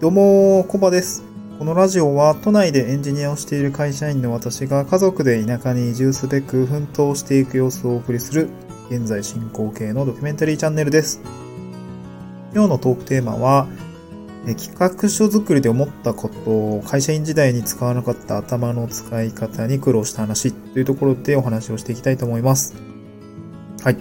どうも、コバです。このラジオは都内でエンジニアをしている会社員の私が家族で田舎に移住すべく奮闘していく様子をお送りする現在進行形のドキュメンタリーチャンネルです。今日のトークテーマは、え企画書作りで思ったことを会社員時代に使わなかった頭の使い方に苦労した話というところでお話をしていきたいと思います。はい。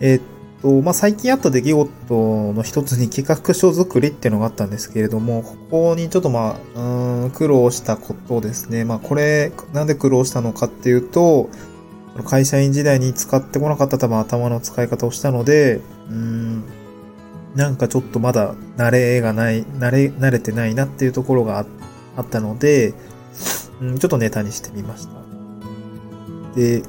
えーっと、まあ、最近あった出来事の一つに企画書作りっていうのがあったんですけれども、ここにちょっとまあ、うん、苦労したことですね。まあ、これ、なんで苦労したのかっていうと、会社員時代に使ってこなかった多分頭の使い方をしたので、うん、なんかちょっとまだ慣れがない、慣れ、慣れてないなっていうところがああったので、うん、ちょっとネタにしてみました。で、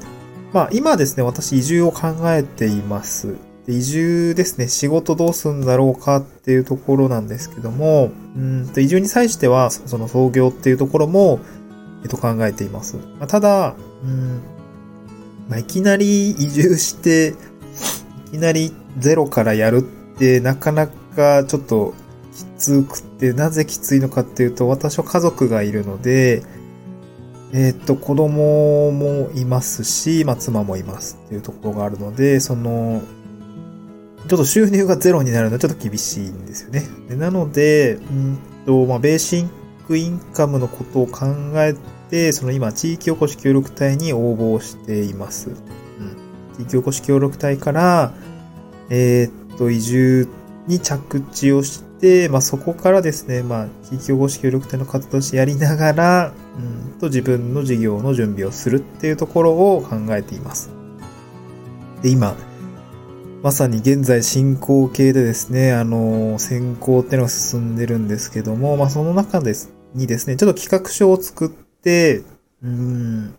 まあ今ですね、私移住を考えています。で移住ですね、仕事どうすんだろうかっていうところなんですけども、うんと移住に際しては、その創業っていうところも、えっと考えています。まあ、ただ、うん、まあ、いきなり移住して、いきなりゼロからやるってなかなかちょっときつくて、なぜきついのかっていうと、私は家族がいるので、えーっと、子供もいますし、まあ、妻もいますっていうところがあるので、その、ちょっと収入がゼロになるのはちょっと厳しいんですよね。でなので、うんと、まあ、ベーシックインカムのことを考えて、その今、地域おこし協力隊に応募しています。うん。地域おこし協力隊から、えーっと、移住に着地をして、まあ、そこからですね、まあ、地域おこし協力隊の活動してやりながら、うんと自分の事業の準備をするっていうところを考えています。で、今、まさに現在進行形でですね、あの、選考っていうのが進んでるんですけども、まあ、その中ですにですね、ちょっと企画書を作って、うん、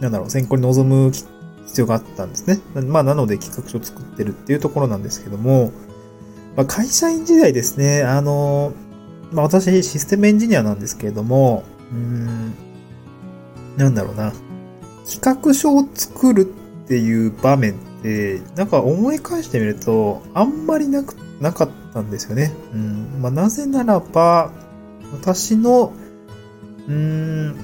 なんだろう、選考に臨む必要があったんですね。まあ、なので企画書を作ってるっていうところなんですけども、まあ、会社員時代ですね、あの、まあ、私システムエンジニアなんですけれども、うん、なんだろうな、企画書を作るっていう場面、なんか思い返してみると、あんまりなく、なかったんですよね。うん。まあ、なぜならば、私の、うーん、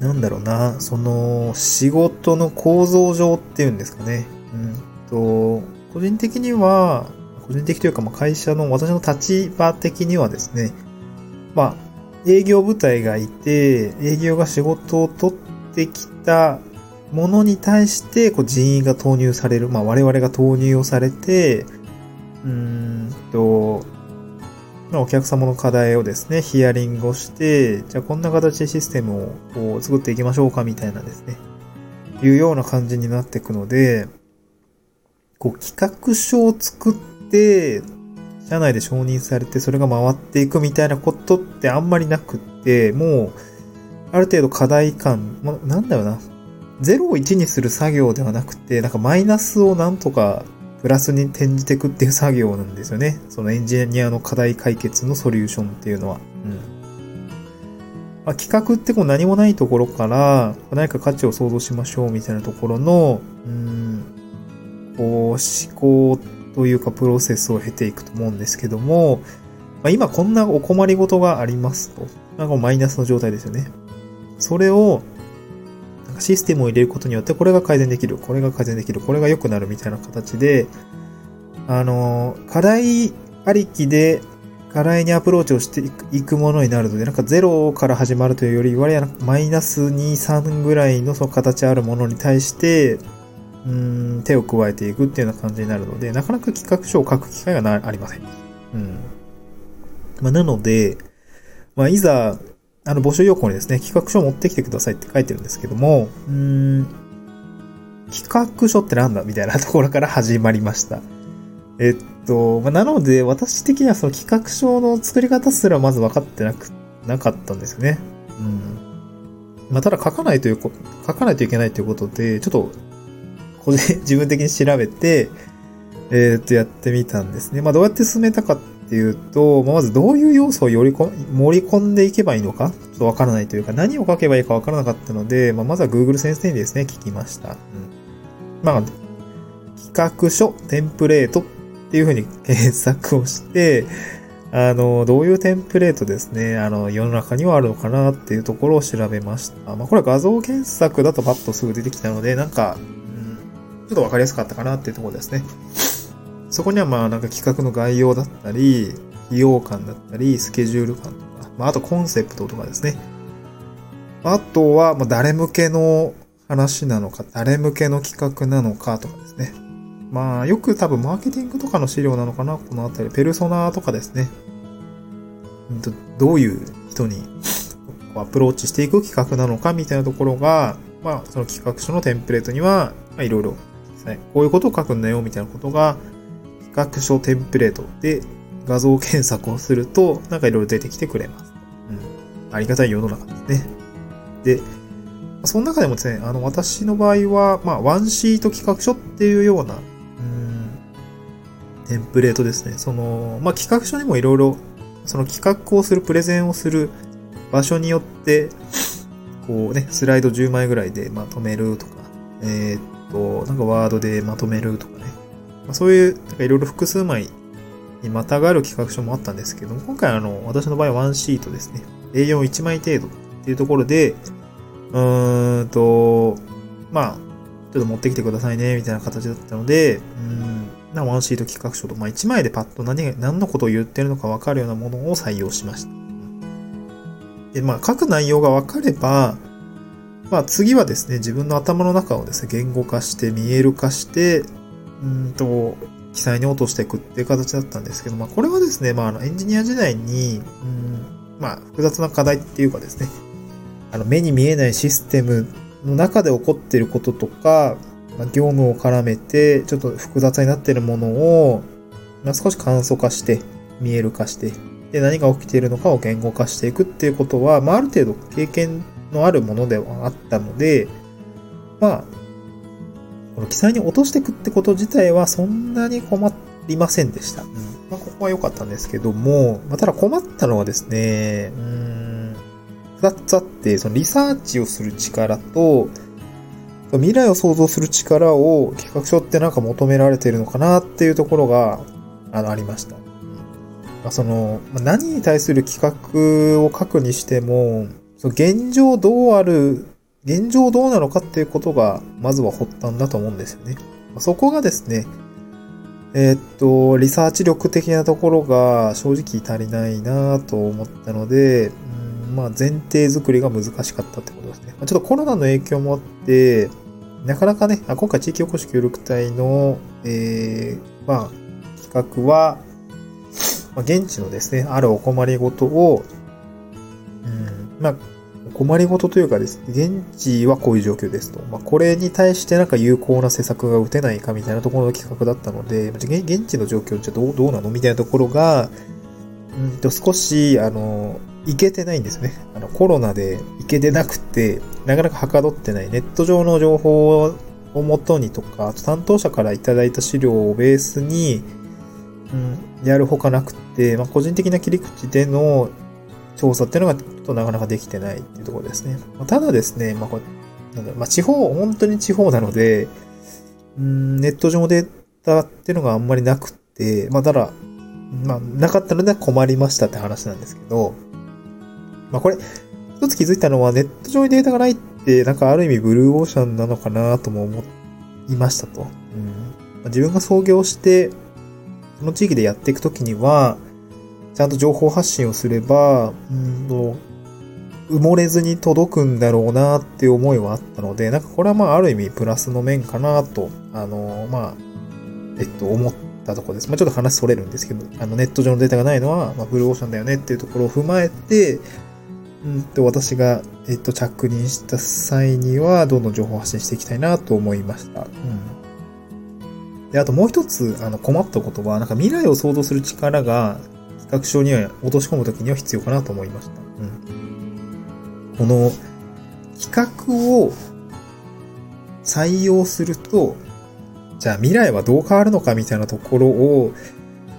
なんだろうな、その、仕事の構造上っていうんですかね。うんと、個人的には、個人的というか、まあ、会社の、私の立場的にはですね、まあ、営業部隊がいて、営業が仕事を取ってきたものに対して、こう人員が投入される。まあ、我々が投入をされて、うんと、まあ、お客様の課題をですね、ヒアリングをして、じゃあこんな形でシステムをこう作っていきましょうかみたいなですね、いうような感じになっていくので、こう企画書を作って、社内で承認されてそれが回っていくみたいなことってあんまりなくって、もう、ある程度課題感、ま、なんだろうな、0を1にする作業ではなくて、なんかマイナスをなんとかプラスに転じていくっていう作業なんですよね。そのエンジニアの課題解決のソリューションっていうのは。うん。まあ、企画ってこう何もないところから、何か価値を想像しましょうみたいなところの、うん、こう思考というかプロセスを経ていくと思うんですけども、まあ、今こんなお困りごとがありますと。なんかマイナスの状態ですよね。それを、かシステムを入れることによってこれが改善できる、これが改善できる、これが良くなるみたいな形で、あの、課題ありきで課題にアプローチをしていくものになるので、なんかゼロから始まるというより、割合マイナス2、3ぐらいのその形あるものに対して、うん、手を加えていくっていうような感じになるので、なかなか企画書を書く機会がありません。うん。まあ、なので、まあ、いざ、あの、募集要項にですね、企画書を持ってきてくださいって書いてるんですけども、うーん、企画書ってなんだみたいなところから始まりました。えっと、まあ、なので、私的にはその企画書の作り方すらまず分かってなく、なかったんですよね。うん。まあ、ただ書かないというこ、書かないといけないということで、ちょっと、個人、自分的に調べて、えーっと、やってみたんですね。まあ、どうやって進めたかっっていうと、まずどういう要素をより盛り込んでいけばいいのか、ちょっとわからないというか、何を書けばいいかわからなかったので、まあ、まずは Google 先生にですね、聞きました。うん。まあ、企画書、テンプレートっていうふうに検索をして、あの、どういうテンプレートですね、あの、世の中にはあるのかなっていうところを調べました。まあ、これは画像検索だとパッとすぐ出てきたので、なんか、うん、ちょっとわかりやすかったかなっていうところですね。そこにはまあなんか企画の概要だったり、費用感だったり、スケジュール感とか、まああとコンセプトとかですね。あとは、まあ誰向けの話なのか、誰向けの企画なのかとかですね。まあよく多分マーケティングとかの資料なのかな、このあたり。ペルソナとかですね。どういう人にアプローチしていく企画なのかみたいなところが、まあその企画書のテンプレートには、まあいろいろ、こういうことを書くんだよみたいなことが学書テンプレートで画像検索をすると、なんかいろいろ出てきてくれます。うん。ありがたい世の中ですね。で、その中でもですね、あの、私の場合は、まあ、ワンシート企画書っていうような、うん、テンプレートですね。その、まあ、企画書にもいろいろ、その企画をする、プレゼンをする場所によって、こうね、スライド10枚ぐらいでまとめるとか、えー、っと、なんかワードでまとめるとか、まあ、そういう、いろいろ複数枚にまたがる企画書もあったんですけども、今回あの、私の場合はワンシートですね。A41 枚程度っていうところで、うーんと、まあ、ちょっと持ってきてくださいね、みたいな形だったので、うん、なワンシート企画書と、まあ1枚でパッと何何のことを言ってるのかわかるようなものを採用しました。で、まあ書く内容がわかれば、まあ次はですね、自分の頭の中をですね、言語化して見える化して、うんと、記載に落としていくっていう形だったんですけど、まあ、これはですね、まあ、あの、エンジニア時代に、うん、まあ、複雑な課題っていうかですね、あの、目に見えないシステムの中で起こっていることとか、まあ、業務を絡めて、ちょっと複雑になっているものを、まあ、少し簡素化して、見える化して、で、何が起きているのかを言語化していくっていうことは、まあ、ある程度経験のあるものではあったので、まあ、この記載に落としていくってこと自体はそんなに困りませんでした。うんまあ、ここは良かったんですけども、まあ、ただ困ったのはですね、うん、二つあって、そのリサーチをする力と、未来を想像する力を企画書ってなんか求められているのかなっていうところが、あの、ありました。まあ、その、何に対する企画を書くにしても、その現状どうある現状どうなのかっていうことが、まずは発端だと思うんですよね。そこがですね、えー、っと、リサーチ力的なところが正直足りないなと思ったので、まあ、前提作りが難しかったってことですね。ちょっとコロナの影響もあって、なかなかね、あ今回地域おこし協力隊の、えー、まあ、企画は、まあ、現地のですね、あるお困りごとを、うん、まあ、困りごとというかですね、現地はこういう状況ですと。まあ、これに対してなんか有効な施策が打てないかみたいなところの企画だったので、現地の状況じゃどうどうなのみたいなところが、うんと少し、あの、いけてないんですね。あの、コロナでいけてなくて、なかなかはかどってない。ネット上の情報をもとにとか、あと担当者からいただいた資料をベースに、うん、やるほかなくて、まあ、個人的な切り口での調査っていうのがちょっとなかなかできてないっていうところですね。まあ、ただですね、まあこれ、なんだまあ、地方、本当に地方なので、うん、ネット上データっていうのがあんまりなくて、まあ、ただ、まあ、なかったので困りましたって話なんですけど、まあ、これ、一つ気づいたのは、ネット上にデータがないって、なんかある意味ブルーオーシャンなのかなとも思いましたと。うんまあ、自分が創業して、その地域でやっていくときには、ちゃんと情報発信をすれば、うんと、埋もれずに届くんだろうなって思いはあったので、なんかこれはまあある意味プラスの面かなと、あの、まあ、えっと、思ったところです。まあちょっと話それるんですけど、あのネット上のデータがないのは、まあブルーオーシャンだよねっていうところを踏まえて、うんと、私が、えっと、着任した際には、どんどん情報発信していきたいなと思いました。うん。で、あともう一つ、あの、困ったことは、なんか未来を想像する力が、企画書には落とし込むときには必要かなと思いました。うん。この企画を採用すると、じゃあ未来はどう変わるのかみたいなところを、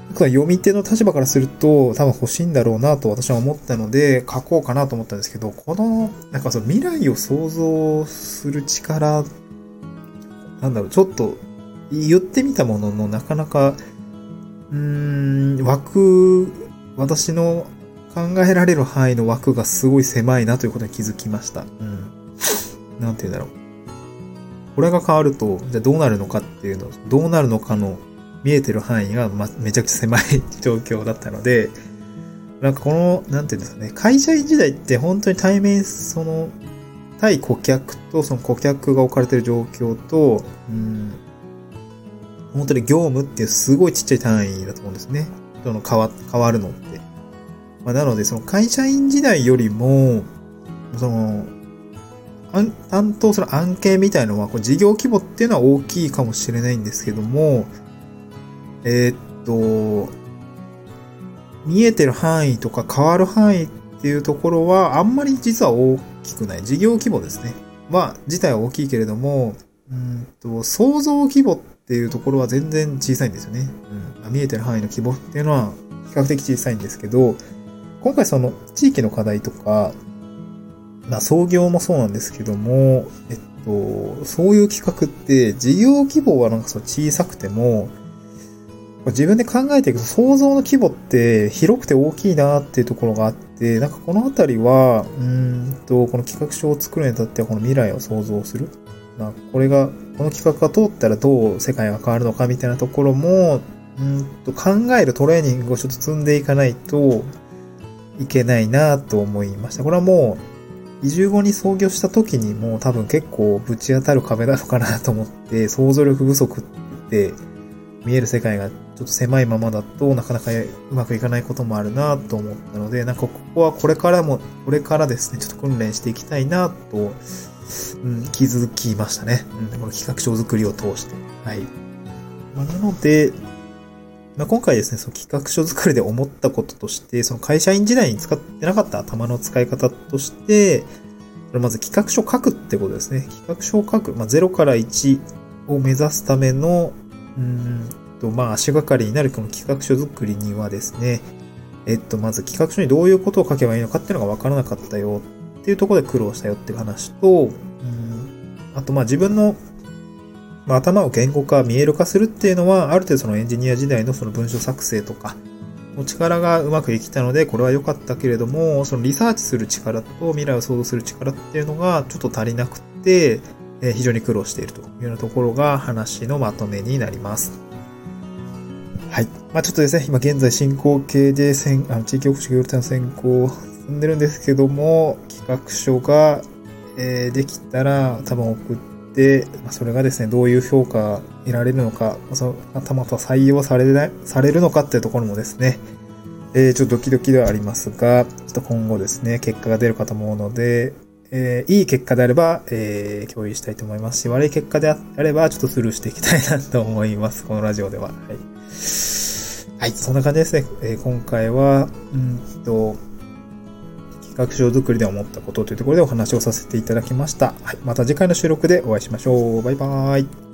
僕は読み手の立場からすると多分欲しいんだろうなと私は思ったので書こうかなと思ったんですけど、この、なんかその未来を想像する力、なんだろう、ちょっと言ってみたもののなかなかうーん、枠私の考えられる範囲の枠がすごい狭いなということに気づきました。うん。なんて言うんだろう。これが変わると、じゃあどうなるのかっていうの、どうなるのかの見えてる範囲が、ま、めちゃくちゃ狭い状況だったので、なんかこの、なんていうんですかね、会社員時代って本当に対面、その、対顧客とその顧客が置かれてる状況と、うん、本当に業務っていうすごいちっちゃい単位だと思うんですね。その変わ、変わるのって。まあ、なので、その会社員時代よりも、その、担当する案件みたいのは、こう事業規模っていうのは大きいかもしれないんですけども、えー、っと、見えてる範囲とか変わる範囲っていうところは、あんまり実は大きくない。事業規模ですね。まあ、自体は大きいけれども、うんと、想像規模ってっていうところは全然小さいんですよね。うん、見えてる範囲の規模っていうのは比較的小さいんですけど、今回その地域の課題とか、まあ創業もそうなんですけども、えっと、そういう企画って事業規模はなんかそう小さくても、自分で考えていくと想像の規模って広くて大きいなっていうところがあって、なんかこのあたりは、うんと、この企画書を作るにあたってはこの未来を想像する。まあ、これが、この企画が通ったらどう世界が変わるのかみたいなところも、うんと考えるトレーニングをちょっと積んでいかないといけないなと思いました。これはもう、移住後に創業した時にもう多分結構ぶち当たる壁なのかなと思って、想像力不足って見える世界がちょっと狭いままだとなかなかうまくいかないこともあるなと思ったので、なんかここはこれからも、これからですね、ちょっと訓練していきたいなと、うん、気づきましたね。うん、この企画書作りを通して。はい。まあ、なので、まあ、今回ですね、その企画書作りで思ったこととして、その会社員時代に使ってなかった頭の使い方として、まず企画書を書くってことですね。企画書を書く。まあ、0から1を目指すための、うんと、まあ、足がかりになるこの企画書作りにはですね、えっと、まず企画書にどういうことを書けばいいのかっていうのがわからなかったよっていうところで苦労したよっていう話と、うん、あと、まあ、自分の、まあ、頭を言語化、見える化するっていうのは、ある程度そのエンジニア時代のその文章作成とか、の力がうまくできたので、これは良かったけれども、そのリサーチする力と未来を想像する力っていうのがちょっと足りなくて、え非常に苦労しているというようなところが話のまとめになります。はい。まあちょっとですね、今現在進行形であの地域おこし協力隊の選考進んでるんですけども、企画書が、えー、できたら多分送って、まあ、それがですね、どういう評価得られるのか、まあ、その頭と採用されない、されるのかっていうところもですね、えー、ちょっとドキドキではありますが、ちょっと今後ですね、結果が出るかと思うので、えー、いい結果であれば、えー、共有したいと思いますし、悪い結果であれば、ちょっとスルーしていきたいなと思います。このラジオでは。はい。はい、そんな感じですね。えー、今回は、うんと、学習作りで思ったことというところでお話をさせていただきました。はい、また次回の収録でお会いしましょう。バイバーイ。